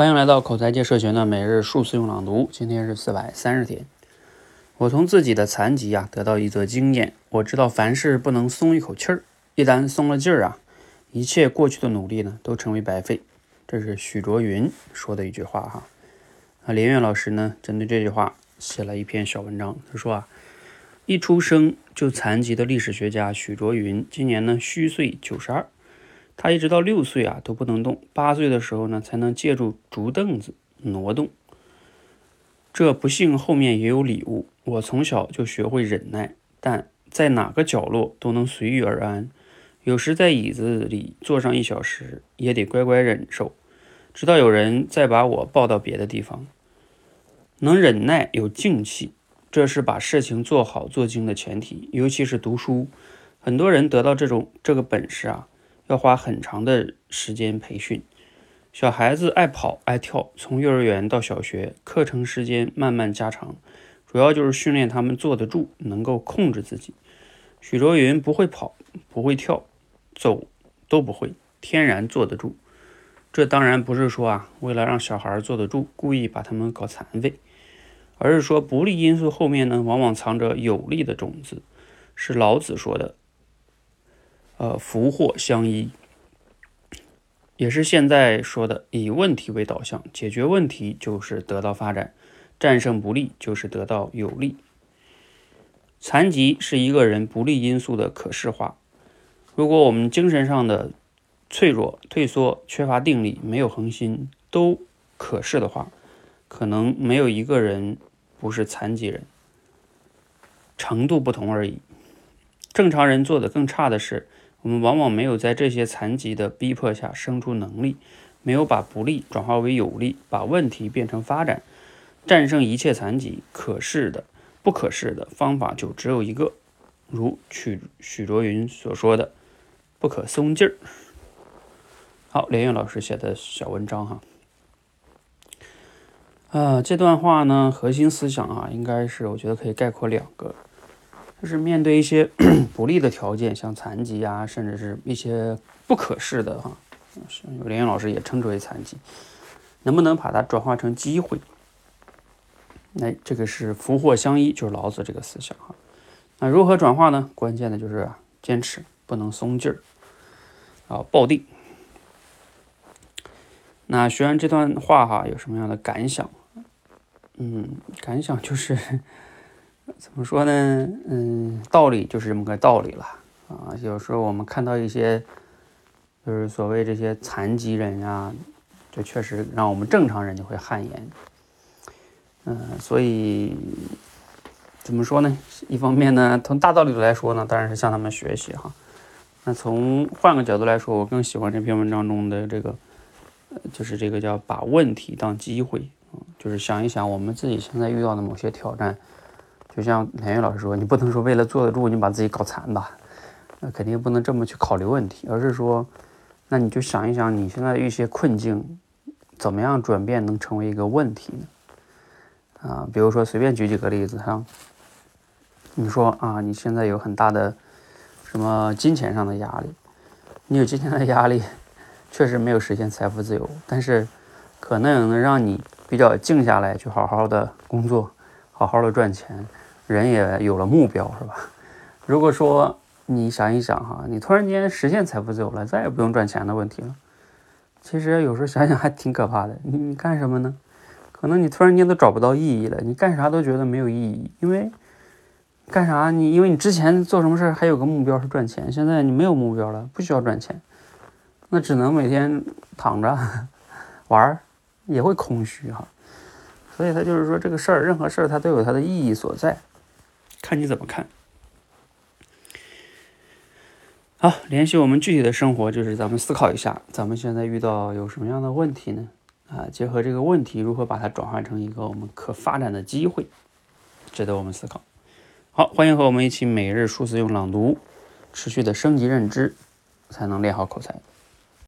欢迎来到口才界社群的每日数次用朗读，今天是四百三十天。我从自己的残疾啊得到一则经验，我知道凡事不能松一口气儿，一旦松了劲儿啊，一切过去的努力呢都成为白费。这是许卓云说的一句话哈。啊，连岳老师呢针对这句话写了一篇小文章，他说啊，一出生就残疾的历史学家许卓云今年呢虚岁九十二。他一直到六岁啊都不能动，八岁的时候呢才能借助竹凳子挪动。这不幸后面也有礼物。我从小就学会忍耐，但在哪个角落都能随遇而安。有时在椅子里坐上一小时，也得乖乖忍受，直到有人再把我抱到别的地方。能忍耐有静气，这是把事情做好做精的前提，尤其是读书。很多人得到这种这个本事啊。要花很长的时间培训。小孩子爱跑爱跳，从幼儿园到小学，课程时间慢慢加长，主要就是训练他们坐得住，能够控制自己。许卓云不会跑，不会跳，走都不会，天然坐得住。这当然不是说啊，为了让小孩坐得住，故意把他们搞残废，而是说不利因素后面呢，往往藏着有利的种子。是老子说的。呃，福祸相依，也是现在说的以问题为导向，解决问题就是得到发展，战胜不利就是得到有利。残疾是一个人不利因素的可视化。如果我们精神上的脆弱、退缩、缺乏定力、没有恒心都可视的话，可能没有一个人不是残疾人，程度不同而已。正常人做的更差的是。我们往往没有在这些残疾的逼迫下生出能力，没有把不利转化为有利，把问题变成发展，战胜一切残疾。可视的、不可视的方法就只有一个，如许许卓云所说的：“不可松劲儿。”好，连岳老师写的小文章哈。啊，这段话呢，核心思想啊，应该是我觉得可以概括两个。就是面对一些 不利的条件，像残疾啊，甚至是一些不可视的哈，有连云老师也称之为残疾，能不能把它转化成机会？那这个是福祸相依，就是老子这个思想哈。那如何转化呢？关键的就是坚持，不能松劲儿啊，抱定。那学完这段话哈，有什么样的感想？嗯，感想就是。怎么说呢？嗯，道理就是这么个道理了啊。有时候我们看到一些，就是所谓这些残疾人啊，就确实让我们正常人就会汗颜。嗯，所以怎么说呢？一方面呢，从大道理来说呢，当然是向他们学习哈。那从换个角度来说，我更喜欢这篇文章中的这个，就是这个叫把问题当机会，就是想一想我们自己现在遇到的某些挑战。就像连岳老师说，你不能说为了坐得住，你把自己搞残吧？那肯定不能这么去考虑问题，而是说，那你就想一想，你现在一些困境，怎么样转变能成为一个问题呢？啊，比如说随便举几个例子哈，你说啊，你现在有很大的什么金钱上的压力，你有金钱的压力，确实没有实现财富自由，但是可能也能让你比较静下来，去好好的工作，好好的赚钱。人也有了目标，是吧？如果说你想一想哈，你突然间实现财富自由了，再也不用赚钱的问题了，其实有时候想想还挺可怕的。你你干什么呢？可能你突然间都找不到意义了，你干啥都觉得没有意义，因为干啥你因为你之前做什么事还有个目标是赚钱，现在你没有目标了，不需要赚钱，那只能每天躺着玩儿，也会空虚哈。所以他就是说这个事儿，任何事儿它都有它的意义所在。看你怎么看。好，联系我们具体的生活，就是咱们思考一下，咱们现在遇到有什么样的问题呢？啊，结合这个问题，如何把它转化成一个我们可发展的机会，值得我们思考。好，欢迎和我们一起每日数字用朗读，持续的升级认知，才能练好口才。